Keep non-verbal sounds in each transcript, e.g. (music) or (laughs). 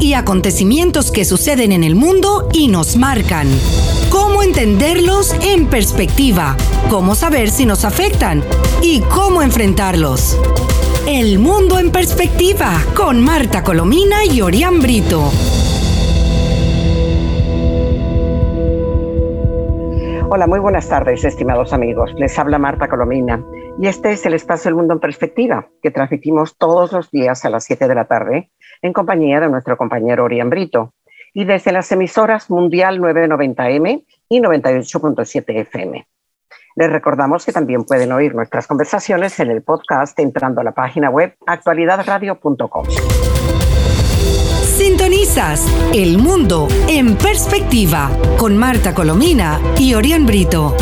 y acontecimientos que suceden en el mundo y nos marcan. Cómo entenderlos en perspectiva, cómo saber si nos afectan y cómo enfrentarlos. El mundo en perspectiva con Marta Colomina y Orián Brito. Hola, muy buenas tardes, estimados amigos. Les habla Marta Colomina y este es el espacio El Mundo en Perspectiva que transmitimos todos los días a las 7 de la tarde en compañía de nuestro compañero Orián Brito y desde las emisoras Mundial 990M y 98.7 FM. Les recordamos que también pueden oír nuestras conversaciones en el podcast entrando a la página web actualidadradio.com. Sintonizas El Mundo en Perspectiva con Marta Colomina y Orián Brito.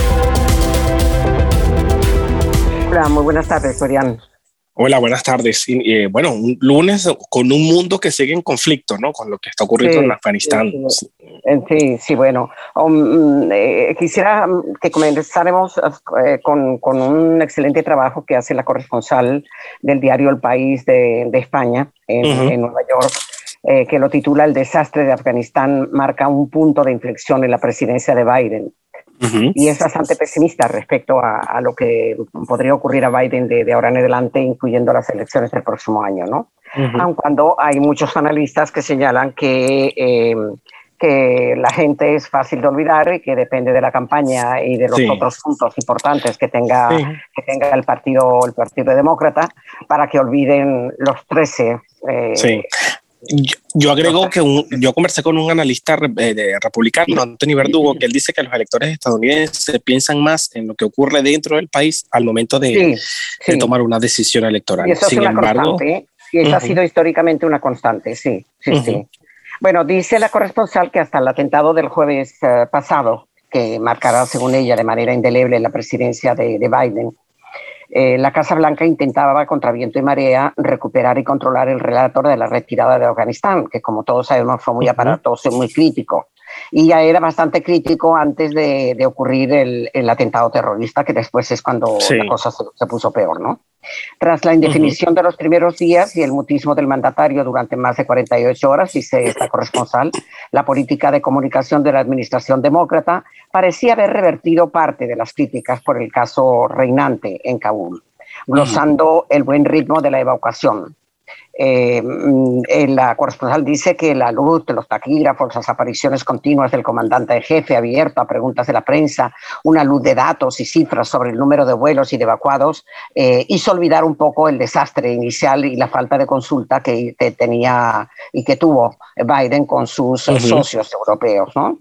Hola, muy buenas tardes, Orián. Hola, buenas tardes. Eh, bueno, un lunes con un mundo que sigue en conflicto, ¿no? Con lo que está ocurriendo en Afganistán. Sí, sí, bueno. Um, eh, quisiera que comenzáramos eh, con, con, un excelente trabajo que hace la corresponsal del diario El País de, de España, en, en Nueva York, eh, que lo titula El desastre de Afganistán marca un punto de inflexión en la presidencia de Biden. Y es bastante pesimista respecto a, lo que podría ocurrir a Biden de, ahora en adelante, incluyendo las elecciones del próximo año, ¿no? Aun cuando hay muchos analistas que señalan que, eh, que la gente es fácil de olvidar y que depende de la campaña y de los otros puntos importantes que tenga, que tenga el, partido, el Partido Demócrata para que olviden los 13 eh, sí. Yo, agrego que yo conversé con un analista eh, republicano, Anthony Verdugo, que él dice que los electores estadounidenses piensan más en lo que ocurre dentro del país al momento de, tomar una decisión electoral. Y eso Sin es una embargo, constante, ¿eh? y eso ha sido históricamente una constante, sí, sí, sí. Bueno, dice la corresponsal que hasta el atentado del jueves eh, pasado, que marcará, según ella, de manera indeleble la presidencia de, de Biden, eh, la Casa Blanca intentaba, contra viento y marea, recuperar y controlar el relator de la retirada de Afganistán, que como todos sabemos fue muy aparatoso y muy crítico. Y ya era bastante crítico antes de, ocurrir el, atentado terrorista, que después es cuando la cosa se, puso peor, ¿no? Tras la indefinición de los primeros días y el mutismo del mandatario durante más de 48 horas, dice esta corresponsal, la política de comunicación de la administración demócrata parecía haber revertido parte de las críticas por el caso reinante en Kabul, glosando el buen ritmo de la evacuación. Eh, mm, la corresponsal dice que la luz de los taquígrafos, las apariciones continuas del comandante en jefe abierto a preguntas de la prensa, una luz de datos y cifras sobre el número de vuelos y de evacuados, eh, hizo olvidar un poco el desastre inicial y la falta de consulta que, tenía y que tuvo Biden con sus socios europeos. ¿no?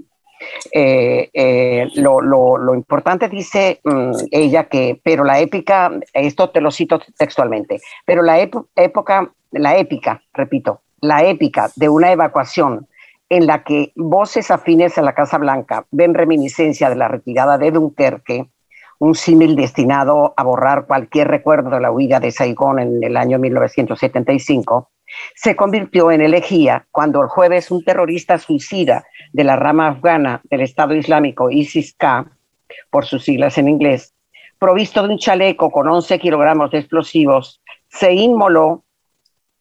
Eh, eh, lo, importante dice mm, ella que, pero la épica, esto te lo cito textualmente, pero la época, la épica, repito, la épica de una evacuación en la que voces afines a la Casa Blanca ven reminiscencia de la retirada de Dunkerque, un símil destinado a borrar cualquier recuerdo de la huida de Saigón en el año 1975, se convirtió en elegía cuando el jueves un terrorista suicida de la rama afgana del Estado Islámico ISIS-K, por sus siglas en inglés, provisto de un chaleco con 11 kilogramos de explosivos, se inmoló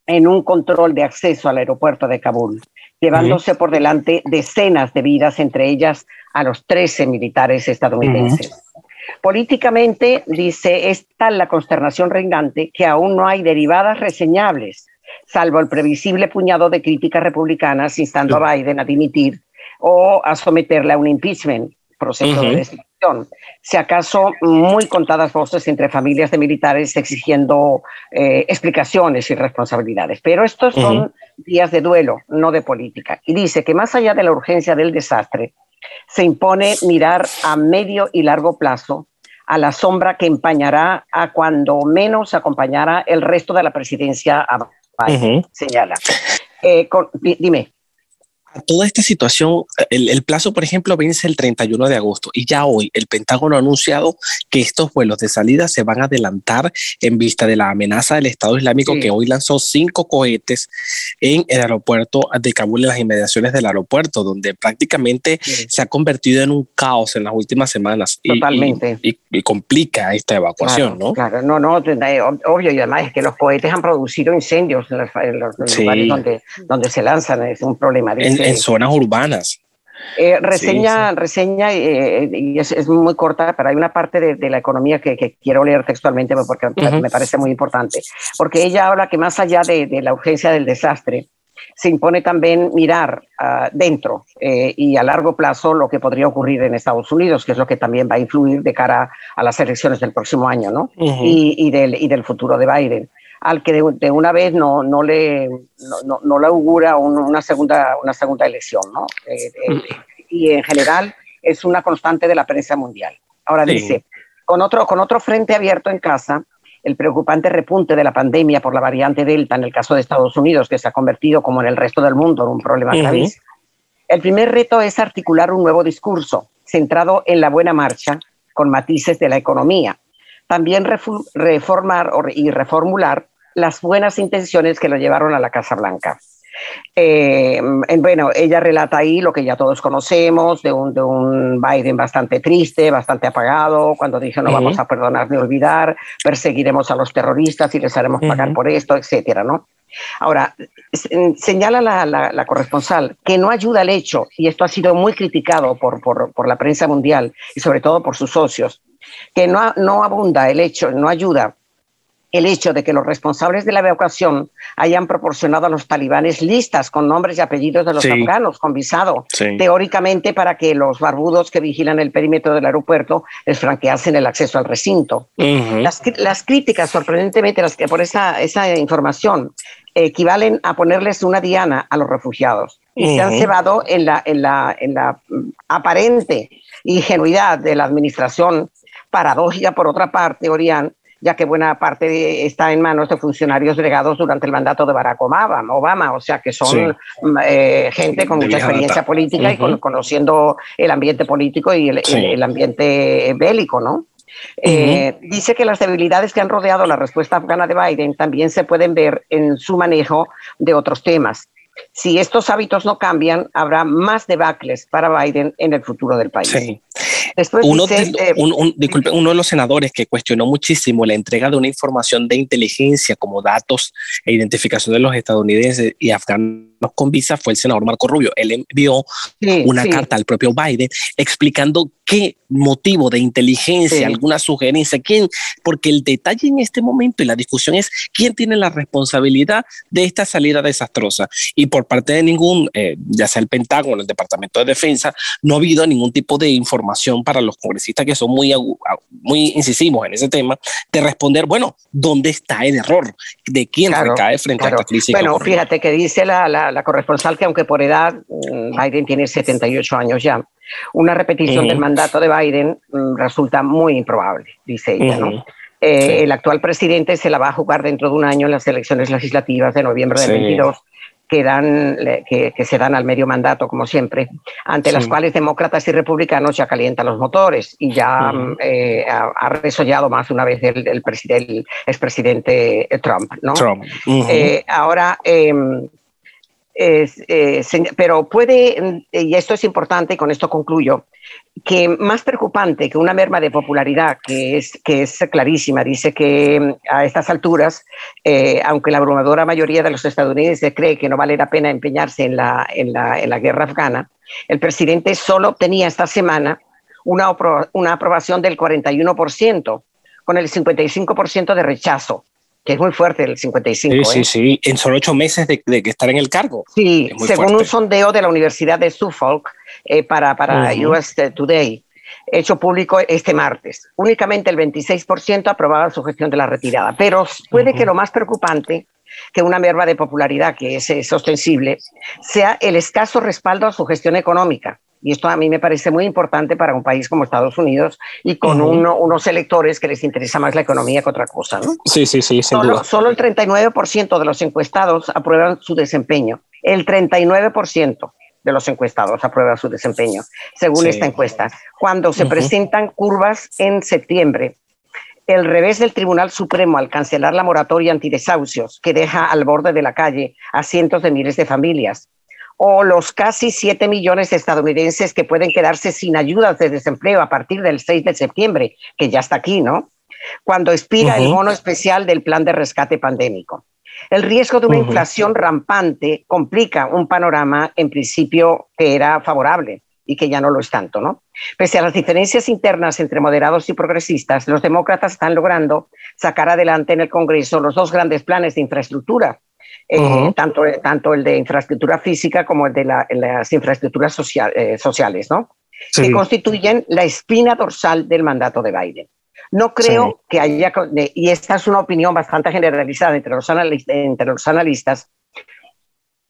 en un control de acceso al aeropuerto de Kabul, llevándose por delante decenas de vidas, entre ellas a los 13 militares estadounidenses. Políticamente, dice, es tal la consternación reinante que aún no hay derivadas reseñables, salvo el previsible puñado de críticas republicanas instando a Biden a dimitir o a someterle a un impeachment, proceso de destrucción. Si acaso muy contadas voces entre familias de militares exigiendo eh, explicaciones y responsabilidades. Pero estos son días de duelo, no de política. Y dice que más allá de la urgencia del desastre, se impone mirar a medio y largo plazo a la sombra que empañará a cuando menos acompañará el resto de la presidencia a Biden, señala. Eh, dime. A toda esta situación, el, plazo, por ejemplo, vence el 31 de agosto y ya hoy el Pentágono ha anunciado que estos vuelos de salida se van a adelantar en vista de la amenaza del Estado Islámico que hoy lanzó cinco cohetes en el aeropuerto de Kabul, en las inmediaciones del aeropuerto, donde prácticamente se ha convertido en un caos en las últimas semanas. Totalmente. Y, complica esta evacuación, ¿no? Claro, no, no, obvio, y además es que los cohetes han producido incendios en los, lugares donde, donde se lanzan, es un problema. En, zonas urbanas. Eh, reseña, reseña eh, y es, es, muy corta, pero hay una parte de, de la economía que, que, quiero leer textualmente porque me parece muy importante. Porque ella habla que más allá de, de la urgencia del desastre, se impone también mirar uh, dentro eh, y a largo plazo lo que podría ocurrir en Estados Unidos, que es lo que también va a influir de cara a las elecciones del próximo año ¿no? Uh -huh. y, y, del, y del futuro de Biden al que de, de una vez no, no, le, no, no le augura un, una, segunda, una segunda elección. ¿no? Eh, eh, y en general es una constante de la prensa mundial. Ahora sí. dice, con otro, con otro frente abierto en casa, el preocupante repunte de la pandemia por la variante Delta en el caso de Estados Unidos, que se ha convertido, como en el resto del mundo, en un problema uh -huh. gravísimo. El primer reto es articular un nuevo discurso centrado en la buena marcha con matices de la economía, también reformar y reformular las buenas intenciones que lo llevaron a la Casa Blanca. Eh, bueno, ella relata ahí lo que ya todos conocemos, de un, de un Biden bastante triste, bastante apagado, cuando dijo no uh -huh. vamos a perdonar ni olvidar, perseguiremos a los terroristas y les haremos uh -huh. pagar por esto, etcétera, ¿no? Ahora, señala la, la, la, corresponsal que no ayuda el hecho, y esto ha sido muy criticado por, por, por la prensa mundial y sobre todo por sus socios, que no, no abunda el hecho, no ayuda el hecho de que los responsables de la evacuación hayan proporcionado a los talibanes listas con nombres y apellidos de los sí. afganos con visado, sí. teóricamente para que los barbudos que vigilan el perímetro del aeropuerto les franqueasen el acceso al recinto. Uh -huh. las, las, críticas, sorprendentemente, las que por esa, esa información equivalen a ponerles una diana a los refugiados y uh -huh. se han cebado en la, en la, en la aparente ingenuidad de la administración paradójica, por otra parte, Orián, ya que buena parte está en manos de funcionarios delegados durante el mandato de Barack Obama, Obama o sea que son sí. eh, gente con mucha experiencia política uh -huh. y con, conociendo el ambiente político y el, sí. el, el ambiente bélico, ¿no? Uh -huh. eh, dice que las debilidades que han rodeado la respuesta afgana de Biden también se pueden ver en su manejo de otros temas. Si estos hábitos no cambian, habrá más debacles para Biden en el futuro del país. Sí. Después uno, dice, de, un, un, disculpe, uno de los senadores que cuestionó muchísimo la entrega de una información de inteligencia como datos e identificación de los estadounidenses y afganos con visa fue el senador Marco Rubio. Él envió sí, una sí. carta al propio Biden explicando qué motivo de inteligencia, sí. alguna sugerencia, quién, porque el detalle en este momento y la discusión es quién tiene la responsabilidad de esta salida desastrosa. Y por parte de ningún, eh, ya sea el Pentágono, el Departamento de Defensa, no ha habido ningún tipo de información para los congresistas que son muy, muy incisivos en ese tema, de responder, bueno, ¿dónde está el error? ¿De quién claro, recae frente claro. a esta crisis? Bueno, fíjate que dice la, la, la, corresponsal que aunque por edad mm, Biden tiene 78 años ya, una repetición uh -huh. del mandato de Biden mm, resulta muy improbable, dice ella, uh -huh. ¿no? Eh, sí. El actual presidente se la va a jugar dentro de un año en las elecciones legislativas de noviembre del sí. 22 que, dan, que, que, se dan al medio mandato, como siempre, ante sí. las cuales demócratas y republicanos ya calientan los motores y ya -huh. eh, ha, ha, resollado más una vez el, el, el expresidente Trump. ¿no? Trump. Uh -huh. eh, ahora, eh, eh, pero puede, y esto es importante, y con esto concluyo, que más preocupante que una merma de popularidad, que es, que es clarísima, dice que mm, a estas alturas, eh, aunque la abrumadora mayoría de los estadounidenses cree que no vale la pena empeñarse en la, en la, en la guerra afgana, el presidente solo obtenía esta semana una, una aprobación del 41%, con el 55% de rechazo que es muy fuerte el 55. Sí, ¿eh? sí, sí, en solo ocho meses de, de, estar en el cargo. Sí, según fuerte. un sondeo de la Universidad de Suffolk eh, para, para uh -huh. US Today, hecho público este martes. Únicamente el 26% aprobaba su gestión de la retirada, pero puede uh -huh. que lo más preocupante que una merma de popularidad que es, es ostensible sea el escaso respaldo a su gestión económica. Y esto a mí me parece muy importante para un país como Estados Unidos y con uh -huh. uno, unos electores que les interesa más la economía que otra cosa. ¿no? Sí, sí, sí. Solo, solo, el 39% de los encuestados aprueban su desempeño. El 39%. de los encuestados aprueba su desempeño, según esta encuesta. Cuando se presentan curvas en septiembre, el revés del Tribunal Supremo al cancelar la moratoria antidesahucios que deja al borde de la calle a cientos de miles de familias, o los casi 7 millones de estadounidenses que pueden quedarse sin ayudas de desempleo a partir del 6 de septiembre, que ya está aquí, ¿no? Cuando expira el bono especial del plan de rescate pandémico. El riesgo de una inflación rampante complica un panorama en principio que era favorable y que ya no lo es tanto, ¿no? Pese a las diferencias internas entre moderados y progresistas, los demócratas están logrando sacar adelante en el Congreso los dos grandes planes de infraestructura, eh, tanto, tanto el de infraestructura física como el de las infraestructuras eh, sociales, ¿no? Que constituyen la espina dorsal del mandato de Biden. No creo que haya, y esta es una opinión bastante generalizada entre los, entre los analistas,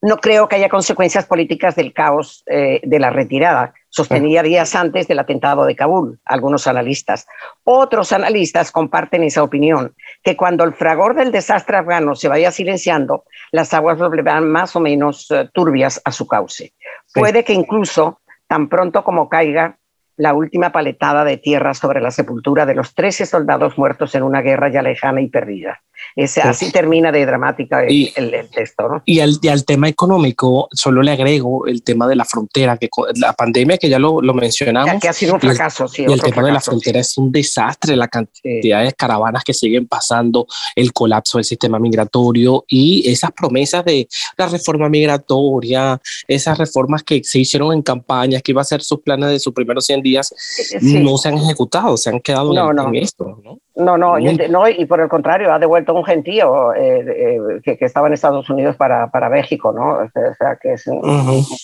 no creo que haya consecuencias políticas del caos eh, de la retirada, sostenía días antes del atentado de Kabul, algunos analistas. Otros analistas comparten esa opinión, que cuando el fragor del desastre afgano se vaya silenciando, las aguas volverán más o menos eh, turbias a su cauce. Puede que incluso, tan pronto como caiga la última paletada de tierra sobre la sepultura de los 13 soldados muertos en una guerra ya lejana y perdida. Ese, así termina de dramática el, el, texto. ¿no? Y, al, y, al, tema económico, solo le agrego el tema de la frontera, que la pandemia que ya lo, lo mencionamos. que ha sido un fracaso, sí. Y el tema de la frontera es un desastre, la cantidad de caravanas que siguen pasando, el colapso del sistema migratorio y esas promesas de la reforma migratoria, esas reformas que se hicieron en campañas, que iba a ser sus planes de sus primeros 100 días, no se han ejecutado, se han quedado en, esto. ¿no? No, no, no, y por el contrario, ha devuelto un gentío eh, eh, que, que, estaba en Estados Unidos para, para México, ¿no? O sea, que es un,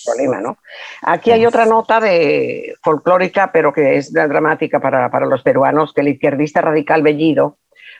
problema, ¿no? Aquí hay otra nota de folclórica, pero que es dramática para, para los peruanos, que el izquierdista radical Bellido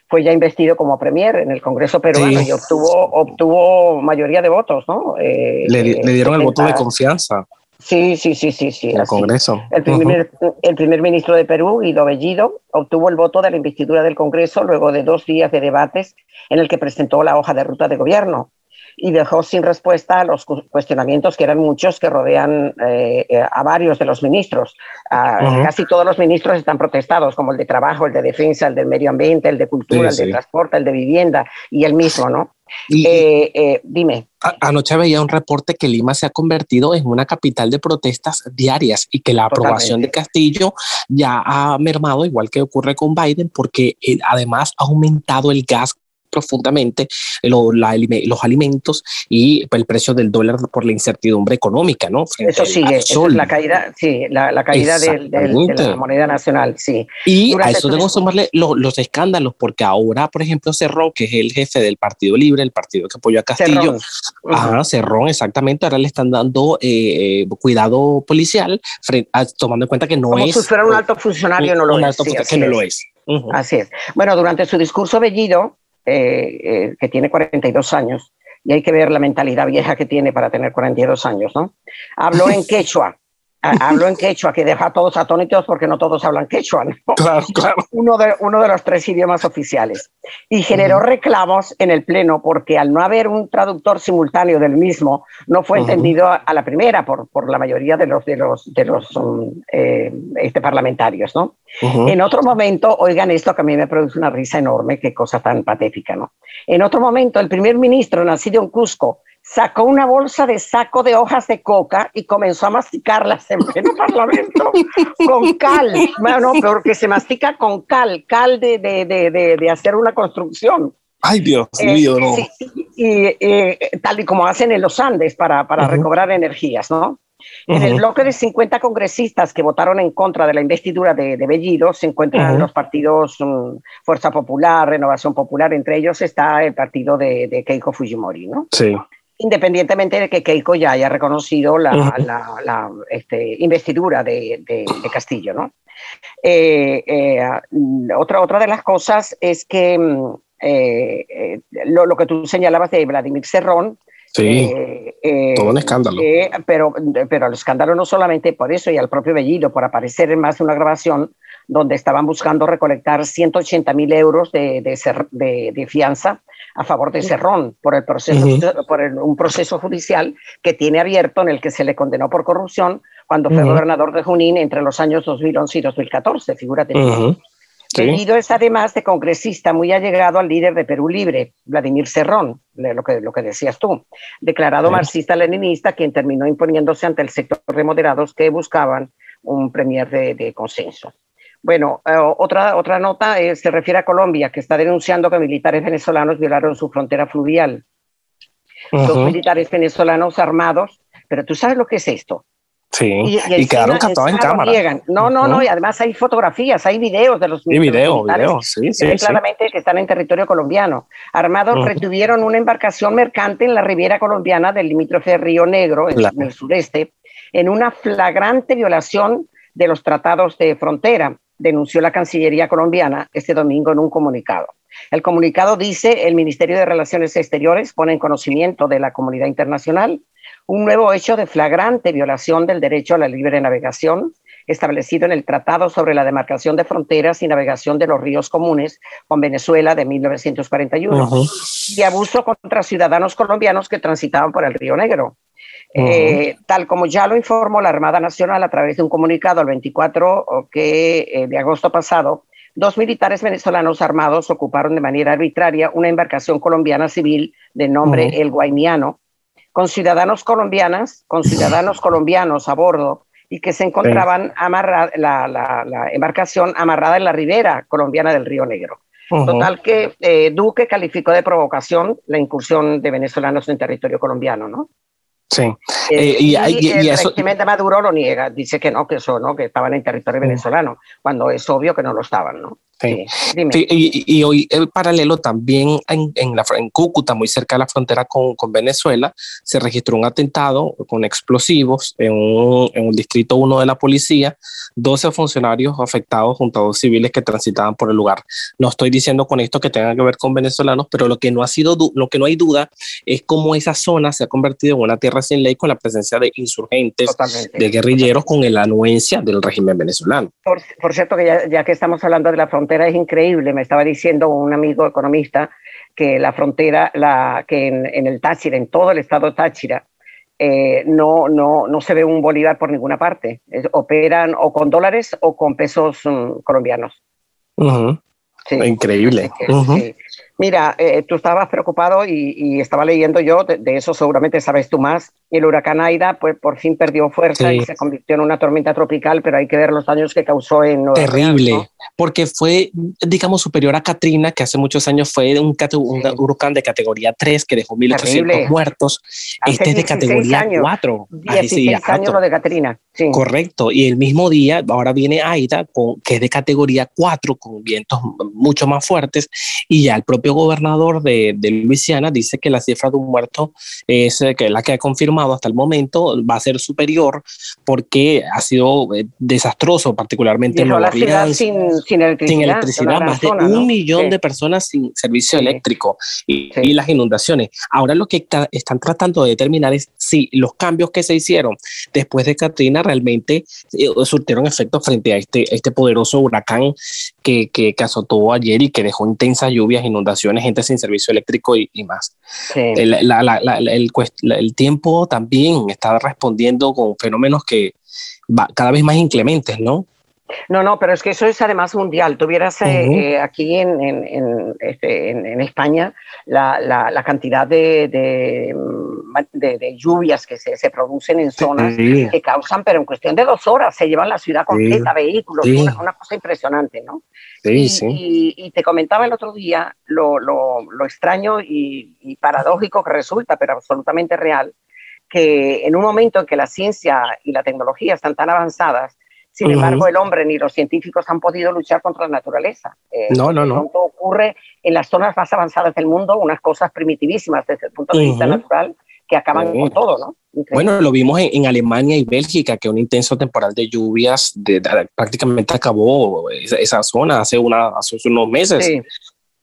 fue ya investido como premier en el Congreso peruano y obtuvo, obtuvo mayoría de votos, ¿no? Eh, le, le, dieron el voto de confianza. Sí, sí, sí, sí, sí. El Congreso. El primer, el primer, ministro de Perú, Guido Bellido, obtuvo el voto de la investidura del Congreso luego de dos días de debates en el que presentó la hoja de ruta de gobierno y dejó sin respuesta los cuestionamientos, que eran muchos, que rodean eh, a varios de los ministros. Casi todos los ministros están protestados, como el de Trabajo, el de Defensa, el del Medio Ambiente, el de Cultura, el de Transporte, el de Vivienda y el mismo, ¿no? Eh, eh, dime. Anoche veía un reporte que Lima se ha convertido en una capital de protestas diarias y que la aprobación de Castillo ya ha mermado, igual que ocurre con Biden, porque además ha aumentado el gas profundamente los alimentos y el precio del dólar por la incertidumbre económica, ¿no? eso sigue, es la caída, sí, la, caída de la moneda nacional, sí. Y a eso debo sumarle los escándalos, porque ahora, por ejemplo, Cerrón, que es el jefe del Partido Libre, el partido que apoyó a Castillo, Cerrón, Cerrón exactamente, ahora le están dando eh, eh, cuidado policial, tomando en cuenta que no Como es... si fuera un alto funcionario, no lo es. que no lo es. Así es. Bueno, durante su discurso Bellido, eh, eh, que tiene 42 años, y hay que ver la mentalidad vieja que tiene para tener 42 años, ¿no? Habló en (laughs) quechua, hablo en quechua, que deja a todos atónitos porque no todos hablan quechua, (laughs) Claro, claro. Uno de, uno de los tres idiomas oficiales. Y generó reclamos en el Pleno porque al no haber un traductor simultáneo del mismo, no fue entendido a, la primera por, por la mayoría de los, de los, de los um, eh, este, parlamentarios, ¿no? En otro momento, oigan esto que a mí me produce una risa enorme, qué cosa tan patética, ¿no? En otro momento, el primer ministro, nacido en Cusco, sacó una bolsa de saco de hojas de coca y comenzó a masticarlas en pleno (laughs) parlamento con cal. Bueno, peor que se mastica con cal, cal de, de, de, de hacer una construcción. Ay, Dios eh, mío, no. y, tal y como hacen en los Andes para, para recobrar energías, ¿no? En el bloque de 50 congresistas que votaron en contra de la investidura de, Bellido se encuentran los partidos um, Fuerza Popular, Renovación Popular, entre ellos está el partido de, de Keiko Fujimori, ¿no? Sí independientemente de que Keiko ya haya reconocido la, este, investidura de, Castillo. ¿no? Eh, eh, otra, otra de las cosas es que mm, eh, lo, que tú señalabas de Vladimir Cerrón, Sí, todo un escándalo. pero, pero el escándalo no solamente por eso y al propio Bellido, por aparecer en más de una grabación, donde estaban buscando recolectar 180 mil euros de, de, fianza a favor de Cerrón por, el proceso, por un proceso judicial que tiene abierto en el que se le condenó por corrupción cuando fue gobernador de Junín entre los años 2011 y 2014, figúrate. Seguido es además de congresista muy allegado al líder de Perú Libre, Vladimir Cerrón, lo que, lo que decías tú, declarado marxista-leninista, quien terminó imponiéndose ante el sector de moderados que buscaban un premier de, consenso. Bueno, eh, otra, otra nota se refiere a Colombia, que está denunciando que militares venezolanos violaron su frontera fluvial. Dos militares venezolanos armados, pero tú sabes lo que es esto. Sí, y, quedaron captados en cámara. No, no, no, y además hay fotografías, hay videos de los sí, video, videos, sí, sí, claramente que están en territorio colombiano. Armados retuvieron una embarcación mercante en la riviera colombiana del limítrofe Río Negro, en, el sureste, en una flagrante violación de los tratados de frontera, denunció la Cancillería colombiana este domingo en un comunicado. El comunicado dice, el Ministerio de Relaciones Exteriores pone en conocimiento de la comunidad internacional un nuevo hecho de flagrante violación del derecho a la libre navegación establecido en el Tratado sobre la Demarcación de Fronteras y Navegación de los Ríos Comunes con Venezuela de 1941 y abuso contra ciudadanos colombianos que transitaban por el Río Negro. Eh, tal como ya lo informó la Armada Nacional a través de un comunicado el 24 que, eh, de agosto pasado, dos militares venezolanos armados ocuparon de manera arbitraria una embarcación colombiana civil de nombre El Guainiano con ciudadanos colombianas, con ciudadanos colombianos a bordo y que se encontraban amarrada, la, embarcación amarrada en la ribera colombiana del Río Negro. Total que eh, Duque calificó de provocación la incursión de venezolanos en territorio colombiano, ¿no? Sí. Eh, y, el régimen de Maduro lo niega, dice que no, que eso, ¿no? Que estaban en territorio venezolano, cuando es obvio que no lo estaban, ¿no? Sí. y, hoy el paralelo también en, en, la, en Cúcuta, muy cerca de la frontera con, con, Venezuela, se registró un atentado con explosivos en un, en un distrito 1 de la policía, 12 funcionarios afectados junto a dos civiles que transitaban por el lugar. No estoy diciendo con esto que tenga que ver con venezolanos, pero lo que no ha sido, lo que no hay duda es cómo esa zona se ha convertido en una tierra sin ley con la presencia de insurgentes, de guerrilleros con la anuencia del régimen venezolano. Por, por cierto, que ya, ya que estamos hablando de la frontera, frontera es increíble. Me estaba diciendo un amigo economista que la frontera, la, que en, el Táchira, en todo el estado Táchira, eh, no, no, no se ve un bolívar por ninguna parte. operan o con dólares o con pesos mm, colombianos. Increíble. Mira, eh, tú estabas preocupado y, estaba leyendo yo, de, eso seguramente sabes tú más. El huracán Aida, pues por fin perdió fuerza y se convirtió en una tormenta tropical, pero hay que ver los daños que causó en Terrible, porque fue, digamos, superior a Katrina, que hace muchos años fue un, huracán de categoría 3 que dejó 1.800 muertos. este es de categoría 4. 16 años lo de Katrina. Correcto. Y el mismo día, ahora viene Aida, con, que es de categoría 4, con vientos mucho más fuertes, y ya el propio gobernador de, de, Luisiana dice que la cifra de un muerto es eh, que la que ha confirmado hasta el momento va a ser superior porque ha sido eh, desastroso, particularmente en Nueva Orleans. Sin, sin, electricidad, más de un millón de personas sin servicio eléctrico y, las inundaciones. Ahora lo que están tratando de determinar es si los cambios que se hicieron después de Katrina realmente eh, surtieron efecto frente a este, este poderoso huracán que, que, que azotó ayer y que dejó intensas lluvias, inundaciones gente sin servicio eléctrico y, más. El, el, tiempo también está respondiendo con fenómenos que va cada vez más inclementes, ¿no? No, no, pero es que eso es además mundial. Tuvieras eh, eh, aquí en, en, este, en, España la, la, cantidad de, de, de, lluvias que se, se, producen en zonas que causan, pero en cuestión de dos horas se llevan la ciudad completa, vehículos, una, una, cosa impresionante, ¿no? Sí, y, y, te comentaba el otro día lo, lo, lo extraño y, y paradójico que resulta, pero absolutamente real, que en un momento en que la ciencia y la tecnología están tan avanzadas, sin embargo, el hombre ni los científicos han podido luchar contra la naturaleza. Eh, no, no, no. ocurre en las zonas más avanzadas del mundo unas cosas primitivísimas desde el punto de vista natural que acaban con todo, ¿no? Bueno, lo vimos en, Alemania y Bélgica, que un intenso temporal de lluvias de, prácticamente acabó esa, zona hace, una, hace unos meses.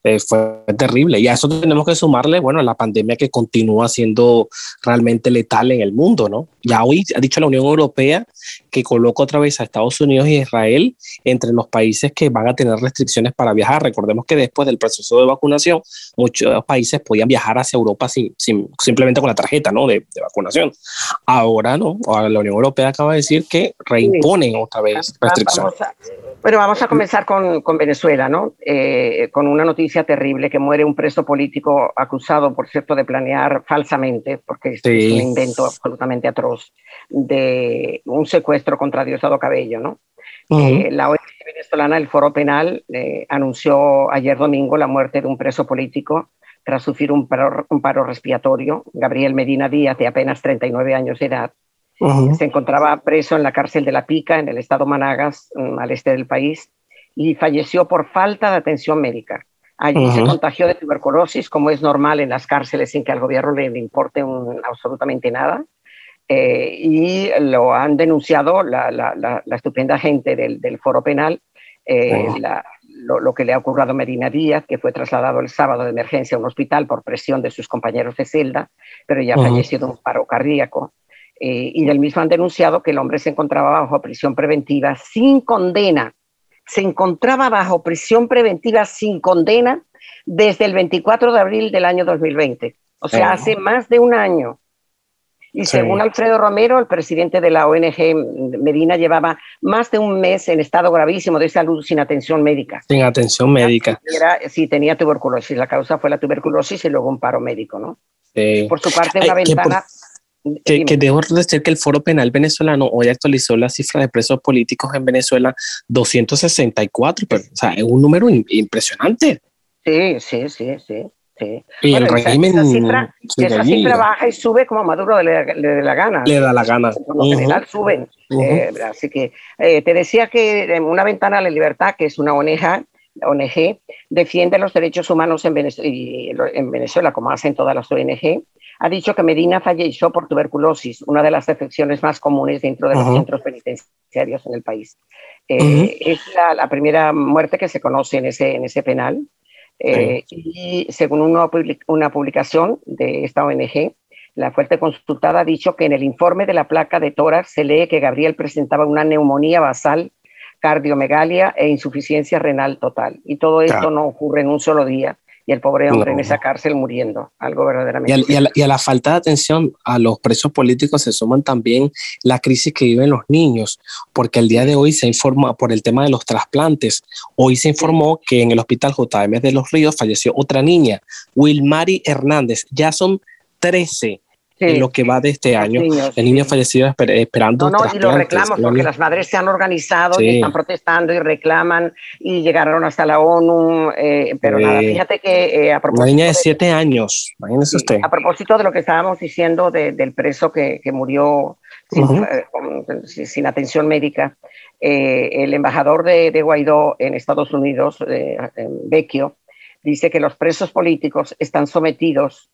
Eh, fue terrible. Y a eso tenemos que sumarle, bueno, la pandemia que continúa siendo realmente letal en el mundo, ¿no? Ya hoy ha dicho la Unión Europea que coloca otra vez a Estados Unidos y Israel entre los países que van a tener restricciones para viajar. Recordemos que después del proceso de vacunación, muchos países podían viajar hacia Europa sin, simplemente con la tarjeta ¿no? de, vacunación. Ahora no, ahora la Unión Europea acaba de decir que reimponen otra vez restricciones. bueno, vamos a comenzar con, con Venezuela, ¿no? Eh, con una noticia terrible que muere un preso político acusado, por cierto, de planear falsamente, porque es un invento absolutamente atroz, de un secuestro contra Diosdado Cabello, ¿no? Eh, la ONG venezolana, el Foro Penal, eh, anunció ayer domingo la muerte de un preso político tras sufrir un paro, un paro respiratorio. Gabriel Medina Díaz, de apenas 39 años de edad, se encontraba preso en la cárcel de La Pica, en el estado Managas, mm, al este del país, y falleció por falta de atención médica. Allí se contagió de tuberculosis, como es normal en las cárceles sin que al gobierno le, importe absolutamente nada. Eh, y lo han denunciado la, la, estupenda gente del, del foro penal, eh, lo, que le ha ocurrido a Medina Díaz, que fue trasladado el sábado de emergencia a un hospital por presión de sus compañeros de celda, pero ya ha fallecido de un paro cardíaco. Eh, y del mismo han denunciado que el hombre se encontraba bajo prisión preventiva sin condena se encontraba bajo prisión preventiva sin condena desde el 24 de abril del año 2020, o sea, hace más de un año. Y según Alfredo Romero, el presidente de la ONG Medina, llevaba más de un mes en estado gravísimo de salud sin atención médica. Sin atención médica. sí, tenía tuberculosis. La causa fue la tuberculosis y luego un paro médico, ¿no? Por su parte, una ventana... Que, que, debo decir que el Foro Penal venezolano hoy actualizó la cifra de presos políticos en Venezuela 264, pero, o sea, es un número impresionante. Sí, sí, sí, sí. Sí. Y el régimen. Esa, cifra, baja y sube como Maduro le, da la gana. Le da la gana. En general suben. Eh, así que eh, te decía que una ventana a la libertad, que es una ONG, ONG defiende los derechos humanos en Venezuela, en Venezuela, como hacen todas las ONG, ha dicho que Medina falleció por tuberculosis, una de las afecciones más comunes dentro de los centros penitenciarios en el país. Eh, es la, primera muerte que se conoce en ese, en ese penal. Eh, y según una, una publicación de esta ONG, la fuerte consultada ha dicho que en el informe de la placa de tórax se lee que Gabriel presentaba una neumonía basal, cardiomegalia e insuficiencia renal total. Y todo esto no ocurre en un solo día, y el pobre hombre en esa cárcel muriendo, algo verdaderamente. Y a, la, falta de atención a los presos políticos se suman también la crisis que viven los niños, porque el día de hoy se informa por el tema de los trasplantes. Hoy se informó que en el hospital JM de los Ríos falleció otra niña, Wilmary Hernández. Ya son 13 en lo que va de este año. el niño fallecido esperando. No, no, y lo reclamos porque las madres se han organizado y están protestando y reclaman y llegaron hasta la ONU. Eh, pero nada, fíjate que eh, a propósito. Una niña de siete años, imagínese usted. A propósito de lo que estábamos diciendo del preso que, que murió sin, eh, sin, atención médica, el embajador de, de, Guaidó en Estados Unidos, Vecchio, dice que los presos políticos están sometidos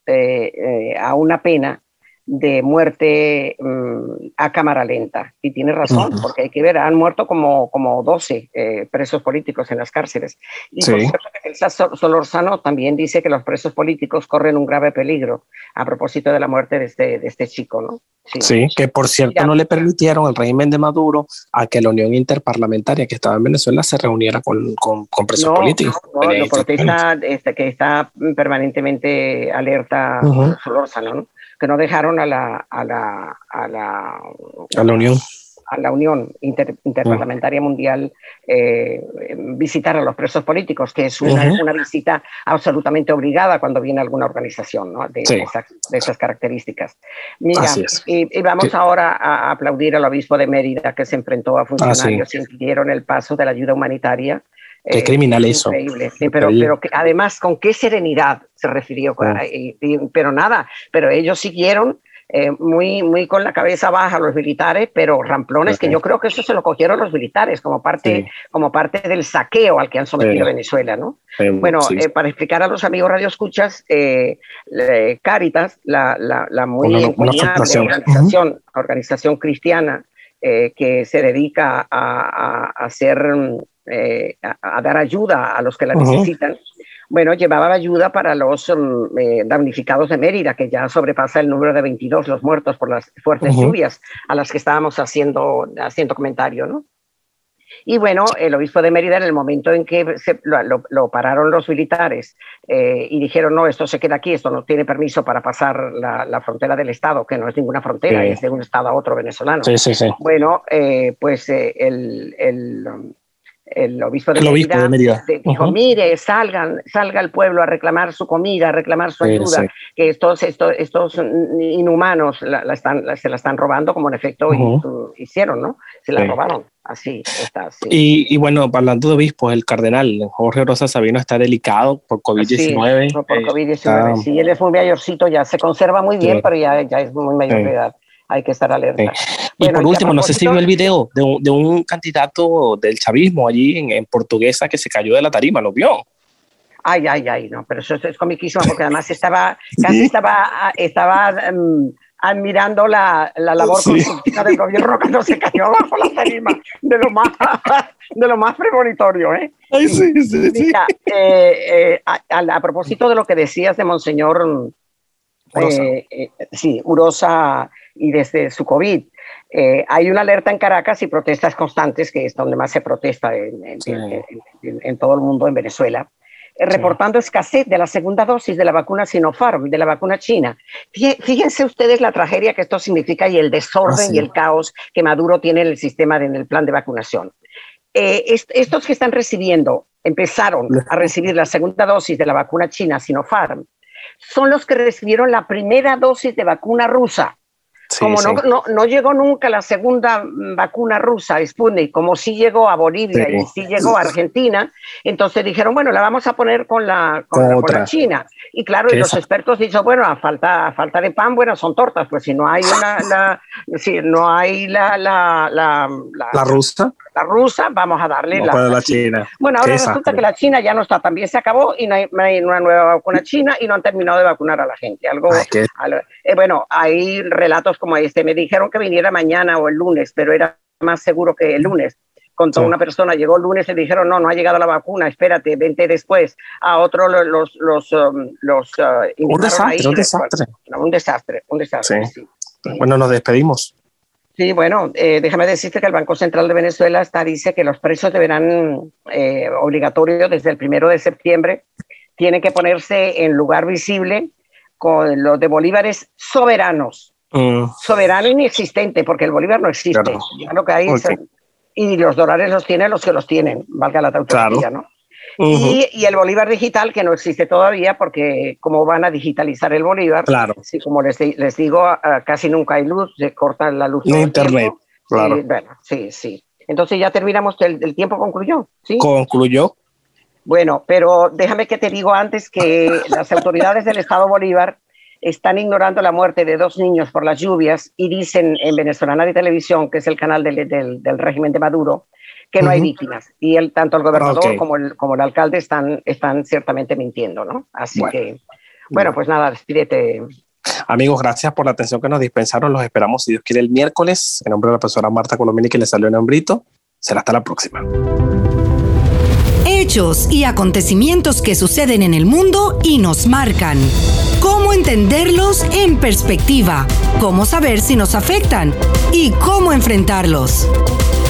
a una pena de muerte mm, a cámara lenta. Y tiene razón, porque hay que ver, han muerto como, como 12 eh, presos políticos en las cárceles. Y por cierto, Elsa Solorzano también dice que los presos políticos corren un grave peligro a propósito de la muerte de este, de este chico, ¿no? Sí, que por cierto no le permitieron al régimen de Maduro a que la Unión Interparlamentaria que estaba en Venezuela se reuniera con, con, presos políticos. No, no, protesta este, que está permanentemente alerta Solorzano, ¿no? Que no dejaron a la, a la, a la, a la Unión. a la Unión Interparlamentaria Mundial eh, visitar a los presos políticos, que es una, una, visita absolutamente obligada cuando viene alguna organización ¿no? de, de, esas, características. Mira, y, vamos ahora a aplaudir al obispo de Mérida que se enfrentó a funcionarios que impidieron el paso de la ayuda humanitaria Qué criminal eso. Increíble. pero, pero además, con qué serenidad se refirió. pero nada, pero ellos siguieron eh, muy, muy con la cabeza baja los militares, pero ramplones, que yo creo que eso se lo cogieron los militares como parte, como parte del saqueo al que han sometido Venezuela. ¿no? bueno, eh, para explicar a los amigos radioescuchas, eh, Caritas, la, la, muy organización, organización cristiana que se dedica a, a hacer eh, a, dar ayuda a los que la necesitan, bueno, llevaba ayuda para los mm, eh, damnificados de Mérida, que ya sobrepasa el número de 22 los muertos por las fuertes lluvias a las que estábamos haciendo, haciendo comentario, ¿no? Y bueno, el obispo de Mérida, en el momento en que lo, pararon los militares eh, y dijeron, no, esto se queda aquí, esto no tiene permiso para pasar la, frontera del Estado, que no es ninguna frontera, es de un Estado a otro venezolano. Sí, sí, sí. Bueno, eh, pues el, el obispo de, Mérida, dijo, mire, salgan, salga el pueblo a reclamar su comida, a reclamar su ayuda, que estos, estos, estos inhumanos la, están, se la están robando, como en efecto hicieron, ¿no? Se la robaron. Así está. Y, y, bueno, hablando de obispos, el cardenal Jorge Rosa Sabino está delicado por COVID-19. Sí, por COVID-19, sí, él es muy mayorcito, ya se conserva muy bien, pero ya, ya es muy mayor de edad hay que estar alerta. Y por último, no sé si vio el video de un, de un candidato del chavismo allí en, en, Portuguesa que se cayó de la tarima, ¿lo vio? Ay, ay, ay, no, pero eso es comiquísimo porque además (laughs) estaba, casi estaba, estaba um, admirando la, la labor constructiva del gobierno (laughs) cuando se cayó abajo la tarima, de lo más, de lo más premonitorio, ¿eh? Ay, sí, sí, Mira, eh, eh, a, a, propósito de lo que decías de Monseñor eh, eh, sí, Urosa y desde su COVID. Eh, hay una alerta en Caracas y protestas constantes, que es donde más se protesta en, todo el mundo, en Venezuela, reportando escasez de la segunda dosis de la vacuna Sinopharm, de la vacuna china. Fíjense ustedes la tragedia que esto significa y el desorden y el caos que Maduro tiene en el sistema, en el plan de vacunación. estos que están recibiendo, empezaron a recibir la segunda dosis de la vacuna china Sinopharm, son los que recibieron la primera dosis de vacuna rusa. Como No, no, no, llegó nunca la segunda vacuna rusa, Sputnik, como sí llegó a Bolivia y sí llegó a Argentina, entonces dijeron, bueno, la vamos a poner con la, con, la, China. Y claro, y los expertos dicen, bueno, a falta, falta de pan, bueno, son tortas, pues si no hay una, la, si no hay la, la, la, la rusa la rusa, vamos a darle la, China. Bueno, ahora resulta que la China ya no está, también se acabó y no hay, una nueva vacuna china y no han terminado de vacunar a la gente. Algo, eh, bueno, hay relatos como este. Me dijeron que viniera mañana o el lunes, pero era más seguro que el lunes. Contó una persona, llegó el lunes y le dijeron, no, no ha llegado la vacuna, espérate, vente después. A otro los... los, um, los uh, un, desastre, un desastre, un desastre. Un desastre, Bueno, nos despedimos. Sí, bueno, eh, déjame decirte que el Banco Central de Venezuela está, dice que los precios deberán eh, obligatorios desde el primero de septiembre. Tiene que ponerse en lugar visible con los de bolívares soberanos. Mm. Soberano inexistente, porque el bolívar no existe. Lo que hay y los dólares los tienen los que los tienen, valga la tautología, ¿no? Y, el Bolívar digital, que no existe todavía, porque como van a digitalizar el Bolívar, claro. sí, como les, les digo, casi nunca hay luz, se corta la luz. En Internet, claro. Sí, bueno, sí, sí. Entonces ya terminamos, el, tiempo concluyó. ¿sí? Concluyó. Bueno, pero déjame que te digo antes que (laughs) las autoridades del Estado Bolívar están ignorando la muerte de dos niños por las lluvias y dicen en Venezolana de Televisión, que es el canal del, del, del régimen de Maduro, que no hay víctimas. Y el, tanto el gobernador como, el, como el alcalde están, están ciertamente mintiendo, ¿no? Así que, bueno, pues nada, despídete. Amigos, gracias por la atención que nos dispensaron. Los esperamos, si Dios quiere, el miércoles. En nombre de la profesora Marta Colomini, que le salió el nombrito. Será hasta la próxima. Hechos y acontecimientos que suceden en el mundo y nos marcan. ¿Cómo entenderlos en perspectiva? ¿Cómo saber si nos afectan? ¿Y cómo enfrentarlos?